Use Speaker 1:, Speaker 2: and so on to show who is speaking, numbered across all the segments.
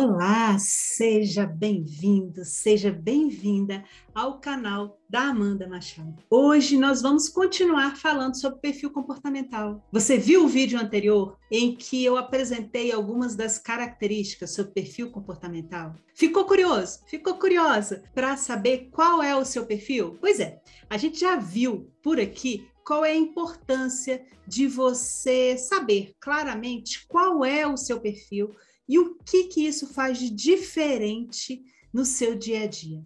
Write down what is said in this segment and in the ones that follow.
Speaker 1: Olá, seja bem-vindo, seja bem-vinda ao canal da Amanda Machado. Hoje nós vamos continuar falando sobre perfil comportamental. Você viu o vídeo anterior em que eu apresentei algumas das características sobre perfil comportamental? Ficou curioso? Ficou curiosa para saber qual é o seu perfil? Pois é, a gente já viu por aqui qual é a importância de você saber claramente qual é o seu perfil e o que, que isso faz de diferente no seu dia a dia.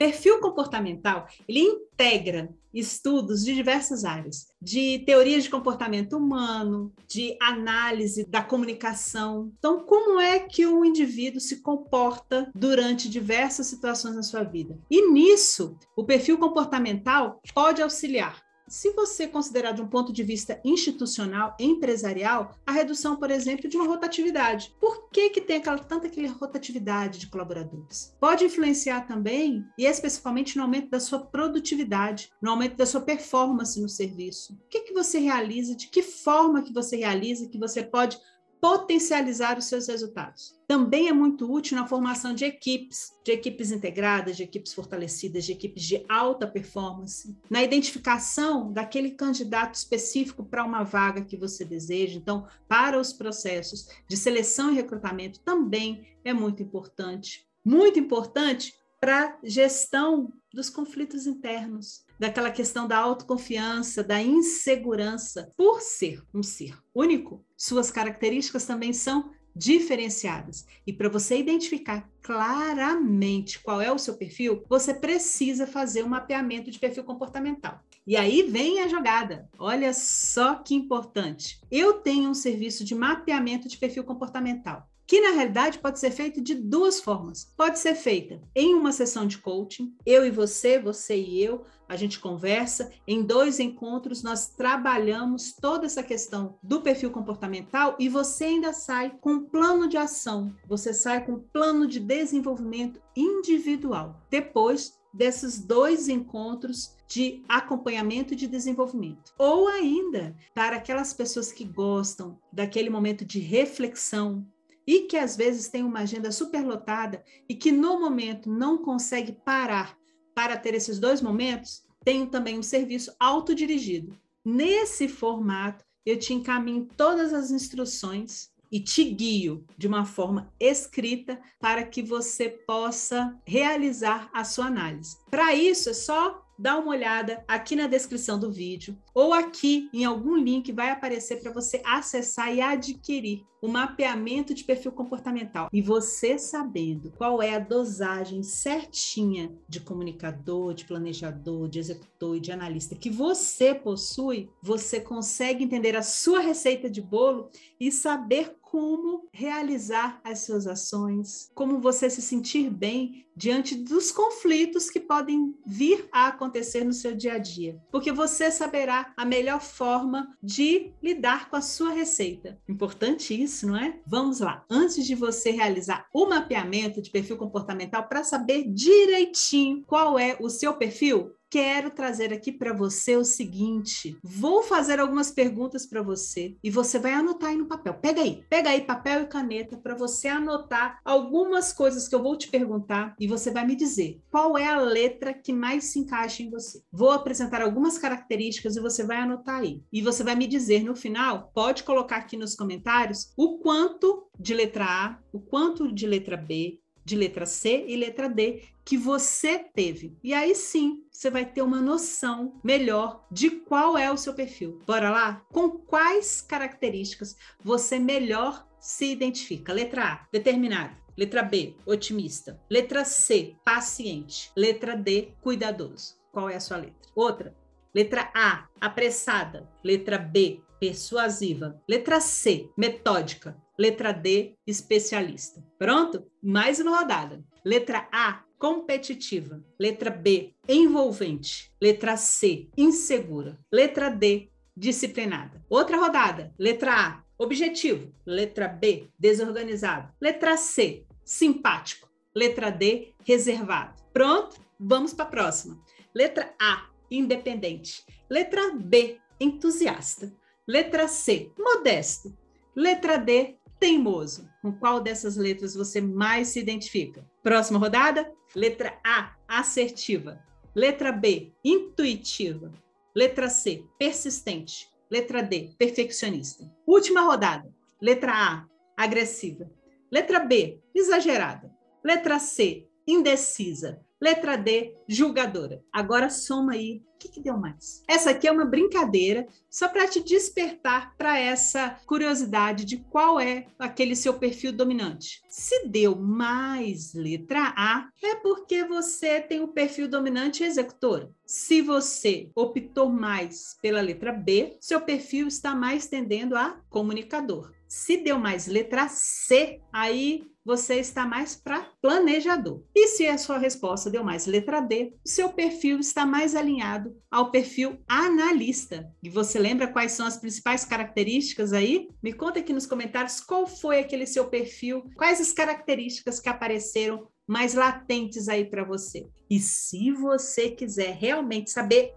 Speaker 1: Perfil comportamental, ele integra estudos de diversas áreas, de teorias de comportamento humano, de análise da comunicação. Então, como é que um indivíduo se comporta durante diversas situações na sua vida? E nisso, o perfil comportamental pode auxiliar se você considerar de um ponto de vista institucional, empresarial, a redução, por exemplo, de uma rotatividade. Por que, que tem aquela, tanta aquela rotatividade de colaboradores? Pode influenciar também, e especificamente no aumento da sua produtividade, no aumento da sua performance no serviço. O que, que você realiza, de que forma que você realiza, que você pode potencializar os seus resultados. Também é muito útil na formação de equipes, de equipes integradas, de equipes fortalecidas, de equipes de alta performance, na identificação daquele candidato específico para uma vaga que você deseja. Então, para os processos de seleção e recrutamento também é muito importante. Muito importante para gestão dos conflitos internos, daquela questão da autoconfiança, da insegurança. Por ser um ser único, suas características também são diferenciadas. E para você identificar claramente qual é o seu perfil, você precisa fazer um mapeamento de perfil comportamental. E aí vem a jogada. Olha só que importante. Eu tenho um serviço de mapeamento de perfil comportamental que na realidade pode ser feito de duas formas. Pode ser feita em uma sessão de coaching, eu e você, você e eu, a gente conversa, em dois encontros nós trabalhamos toda essa questão do perfil comportamental e você ainda sai com um plano de ação, você sai com um plano de desenvolvimento individual. Depois desses dois encontros de acompanhamento de desenvolvimento. Ou ainda, para aquelas pessoas que gostam daquele momento de reflexão, e que às vezes tem uma agenda superlotada e que no momento não consegue parar para ter esses dois momentos, tenho também um serviço autodirigido. Nesse formato, eu te encaminho todas as instruções e te guio de uma forma escrita para que você possa realizar a sua análise. Para isso, é só dá uma olhada aqui na descrição do vídeo ou aqui em algum link vai aparecer para você acessar e adquirir o mapeamento de perfil comportamental. E você sabendo qual é a dosagem certinha de comunicador, de planejador, de executor e de analista que você possui, você consegue entender a sua receita de bolo e saber como realizar as suas ações, como você se sentir bem diante dos conflitos que podem vir a acontecer no seu dia a dia, porque você saberá a melhor forma de lidar com a sua receita. Importante isso, não é? Vamos lá. Antes de você realizar o mapeamento de perfil comportamental para saber direitinho qual é o seu perfil, quero trazer aqui para você o seguinte: vou fazer algumas perguntas para você e você vai anotar aí no papel. Pega aí, pega aí papel e caneta para você anotar algumas coisas que eu vou te perguntar e você vai me dizer qual é a letra que mais se encaixa em você. Vou apresentar algumas características e você vai anotar aí. E você vai me dizer no final, pode colocar aqui nos comentários o quanto de letra A, o quanto de letra B, de letra C e letra D que você teve. E aí sim, você vai ter uma noção melhor de qual é o seu perfil. Bora lá? Com quais características você melhor se identifica? Letra A, determinado. Letra B, otimista. Letra C, paciente. Letra D, cuidadoso. Qual é a sua letra? Outra. Letra A, apressada. Letra B, persuasiva. Letra C, metódica. Letra D, especialista. Pronto? Mais uma rodada. Letra A, competitiva. Letra B, envolvente. Letra C, insegura. Letra D, disciplinada. Outra rodada. Letra A, objetivo. Letra B, desorganizado. Letra C, simpático. Letra D, reservado. Pronto? Vamos para a próxima. Letra A, independente. Letra B, entusiasta. Letra C, modesto. Letra D, teimoso. Com qual dessas letras você mais se identifica? Próxima rodada? Letra A, assertiva. Letra B, intuitiva. Letra C, persistente. Letra D, perfeccionista. Última rodada. Letra A, agressiva. Letra B, exagerada. Letra C, indecisa. Letra D, julgadora. Agora soma aí. O que, que deu mais? Essa aqui é uma brincadeira só para te despertar para essa curiosidade de qual é aquele seu perfil dominante. Se deu mais letra A, é porque você tem o perfil dominante executor. Se você optou mais pela letra B, seu perfil está mais tendendo a comunicador. Se deu mais letra C, aí você está mais para planejador. E se a sua resposta deu mais letra D, o seu perfil está mais alinhado ao perfil analista. E você lembra quais são as principais características aí? Me conta aqui nos comentários qual foi aquele seu perfil, quais as características que apareceram mais latentes aí para você. E se você quiser realmente saber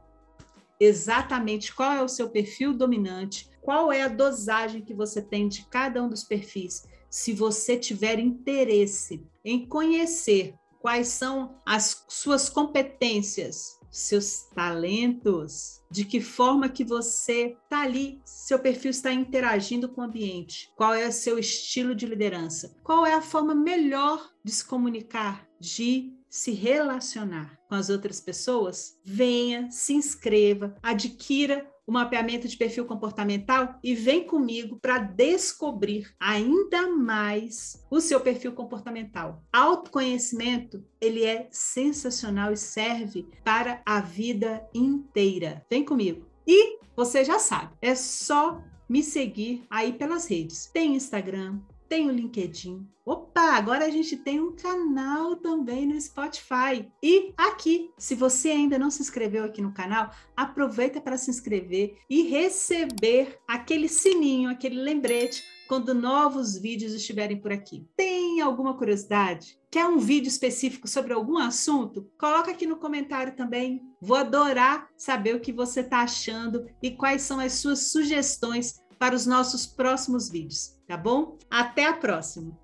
Speaker 1: exatamente qual é o seu perfil dominante, qual é a dosagem que você tem de cada um dos perfis, se você tiver interesse em conhecer quais são as suas competências, seus talentos, de que forma que você está ali, seu perfil está interagindo com o ambiente, qual é o seu estilo de liderança, qual é a forma melhor de se comunicar, de se relacionar com as outras pessoas, venha, se inscreva, adquira o mapeamento de perfil comportamental e vem comigo para descobrir ainda mais o seu perfil comportamental. Autoconhecimento, ele é sensacional e serve para a vida inteira. Vem comigo. E você já sabe, é só me seguir aí pelas redes. Tem Instagram, tem o LinkedIn. Opa, agora a gente tem um canal também no Spotify. E aqui, se você ainda não se inscreveu aqui no canal, aproveita para se inscrever e receber aquele sininho, aquele lembrete quando novos vídeos estiverem por aqui. Tem alguma curiosidade? Quer um vídeo específico sobre algum assunto? Coloca aqui no comentário também. Vou adorar saber o que você está achando e quais são as suas sugestões para os nossos próximos vídeos, tá bom? Até a próxima!